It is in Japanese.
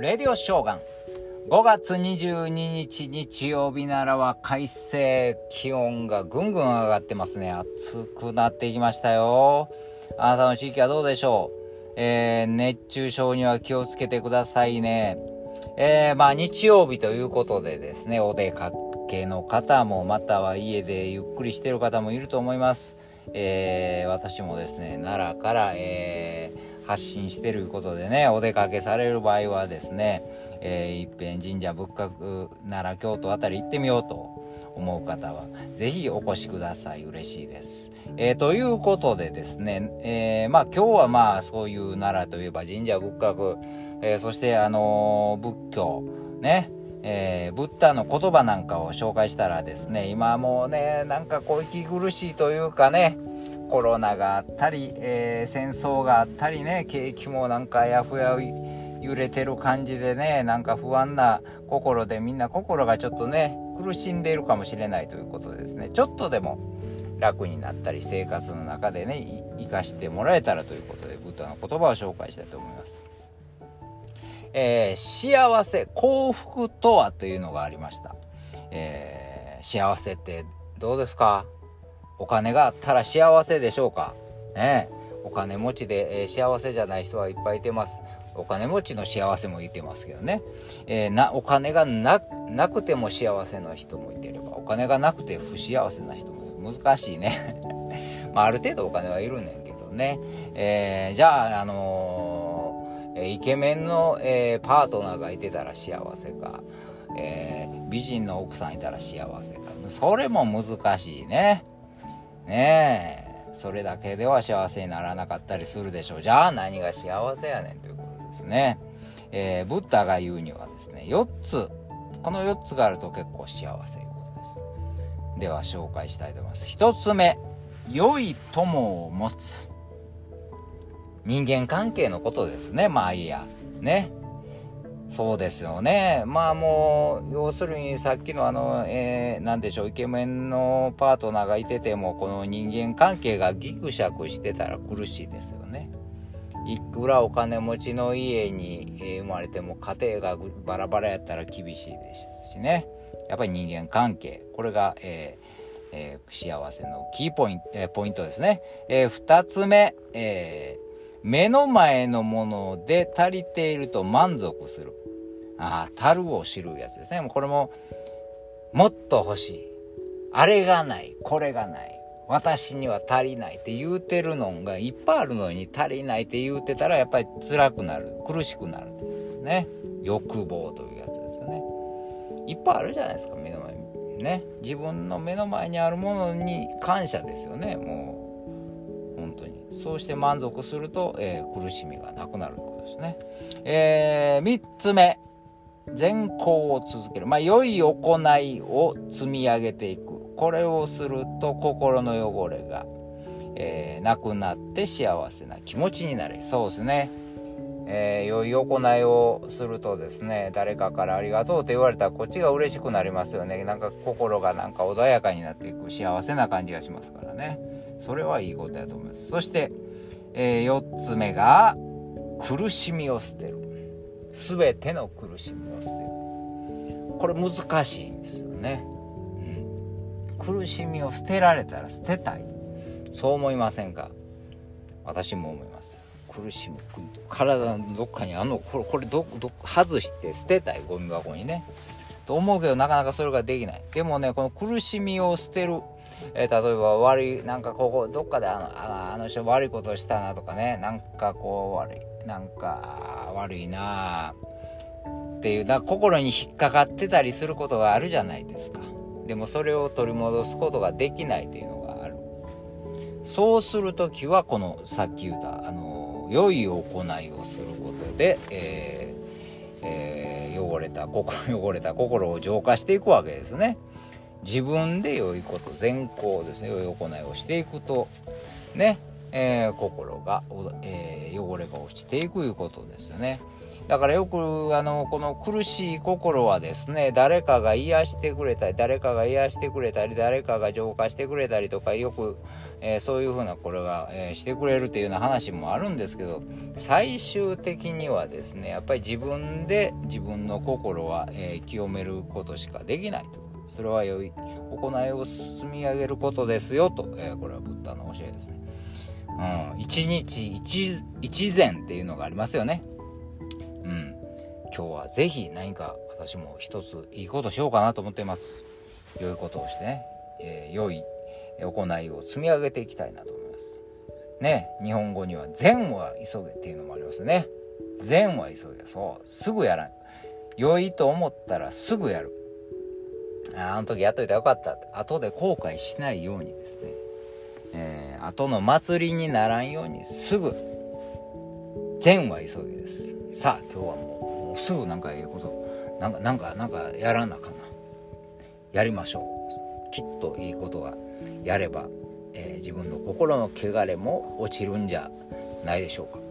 レディオショーガン。5月22日日曜日ならは快晴気温がぐんぐん上がってますね。暑くなってきましたよ。あなたの地域はどうでしょう、えー、熱中症には気をつけてくださいね。えー、まあ日曜日ということでですねお出かけの方もまたは家でゆっくりしてる方もいると思います。えー、私もですね奈良から、えー、発信してることでねお出かけされる場合はですね、えー、いっぺん神社仏閣奈良京都あたり行ってみようと思う方は是非お越しください嬉しいです。えー、ということでですね、えー、まあ今日はまあそういう奈良といえば神社仏閣、えー、そしてあの仏教ねえー、ブッダの言葉なんかを紹介したらですね今もうねなんかこう息苦しいというかねコロナがあったり、えー、戦争があったりね景気もなんかやふや揺れてる感じでねなんか不安な心でみんな心がちょっとね苦しんでいるかもしれないということでですねちょっとでも楽になったり生活の中でね生かしてもらえたらということでブッダの言葉を紹介したいと思います。えー、幸せ、幸福とはというのがありました。えー、幸せってどうですか？お金があったら幸せでしょうか？ねお金持ちで、えー、幸せじゃない人はいっぱいいてます。お金持ちの幸せもいてますけどね。えー、な、お金がな、なくても幸せな人もいてれば、お金がなくて不幸せな人も難しいね。まあ、ある程度お金はいるねんけどね。えー、じゃあ、あのーイケメンの、え、パートナーがいてたら幸せか、え、美人の奥さんいたら幸せかそれも難しいねね。えそれだけでは幸せにならなかったりするでしょう。じゃあ何が幸せやねんということですね、えー、ブッダが言うにはですね4つ。この4つがあると結構幸せいうことです。では紹介したいと思います。1つ目。良い友を持つ。人間関係のことですね。まあいいや。ね。そうですよね。まあもう、要するにさっきのあの、えー、なんでしょう、イケメンのパートナーがいてても、この人間関係がギクシャクしてたら苦しいですよね。いくらお金持ちの家に生まれても家庭がバラバラやったら厳しいですしね。やっぱり人間関係。これが、えーえー、幸せのキーポイント、えー、ポイントですね。えー、二つ目、えー目の前のもので足りていると満足する。ああ、樽を知るやつですね。これも、もっと欲しい。あれがない。これがない。私には足りないって言うてるのがいっぱいあるのに足りないって言うてたらやっぱり辛くなる。苦しくなる。ね。欲望というやつですよね。いっぱいあるじゃないですか、目の前に。ね。自分の目の前にあるものに感謝ですよね。もうそうして満足すると、えー、苦しみがなくなるということですね。えー、3つ目。善行を続ける。まあ、良い行いを積み上げていく。これをすると心の汚れが、えー、なくなって幸せな気持ちになる。そうですね。えー、良い行いをするとですね誰かからありがとうと言われたらこっちが嬉しくなりますよねなんか心がなんか穏やかになっていく幸せな感じがしますからねそれはいいことやと思います。そして、えー、4つ目が苦しみを捨てる。全ての苦しみを捨てる。これ難しいんですよね、うん、苦しみを捨てられたら捨てたい。そう思いませんか？私も思います。苦しむ体のどっかにあのこれこれどど外して捨てたいゴミ箱にね。と思うけどなかなかそれができない。でもねこの苦しみを捨てるえー、例えば悪いなんかここどっかであのあの人悪いことしたなとかねなんかこう悪いなんか悪いなっていうだ心に引っかかってたりすることがあるじゃないですかでもそれを取り戻すことができないというのがあるそうする時はこのさっき言ったあの良い行いをすることで、えーえー、汚れた心汚れた心を浄化していくわけですね。自分で良いこと善行ですね良い行いをしていくとね、えー、心が、えー、汚れが落ちていくいうことですよね。だからよくあのこの苦しい心はですね誰かが癒してくれたり誰かが癒してくれたり誰かが浄化してくれたりとかよく、えー、そういうふうなこれが、えー、してくれるというような話もあるんですけど最終的にはですねやっぱり自分で自分の心は、えー、清めることしかできないとそれは良い。行いを積み上げることですよと、えこれはブッダの教えですね。うん、一日一一善っていうのがありますよね。うん、今日は是非何か私も一ついいことしようかなと思っています。良いことをしてね、えー、良い行いを積み上げていきたいなと思います。ね。日本語には善は急げっていうのもありますね善は急げそう。すぐやらん。良いと思ったらすぐやる。ああの時やっといたらよかった後で後悔しないようにですね。えー、後の祭りにならんようにすぐ。善は急げです。さあ今日はもうすぐなんかええこと。なんかなんかなんかやらなかな。やりましょう。きっといいことがやれば、えー、自分の心の汚れも落ちるんじゃないでしょうか。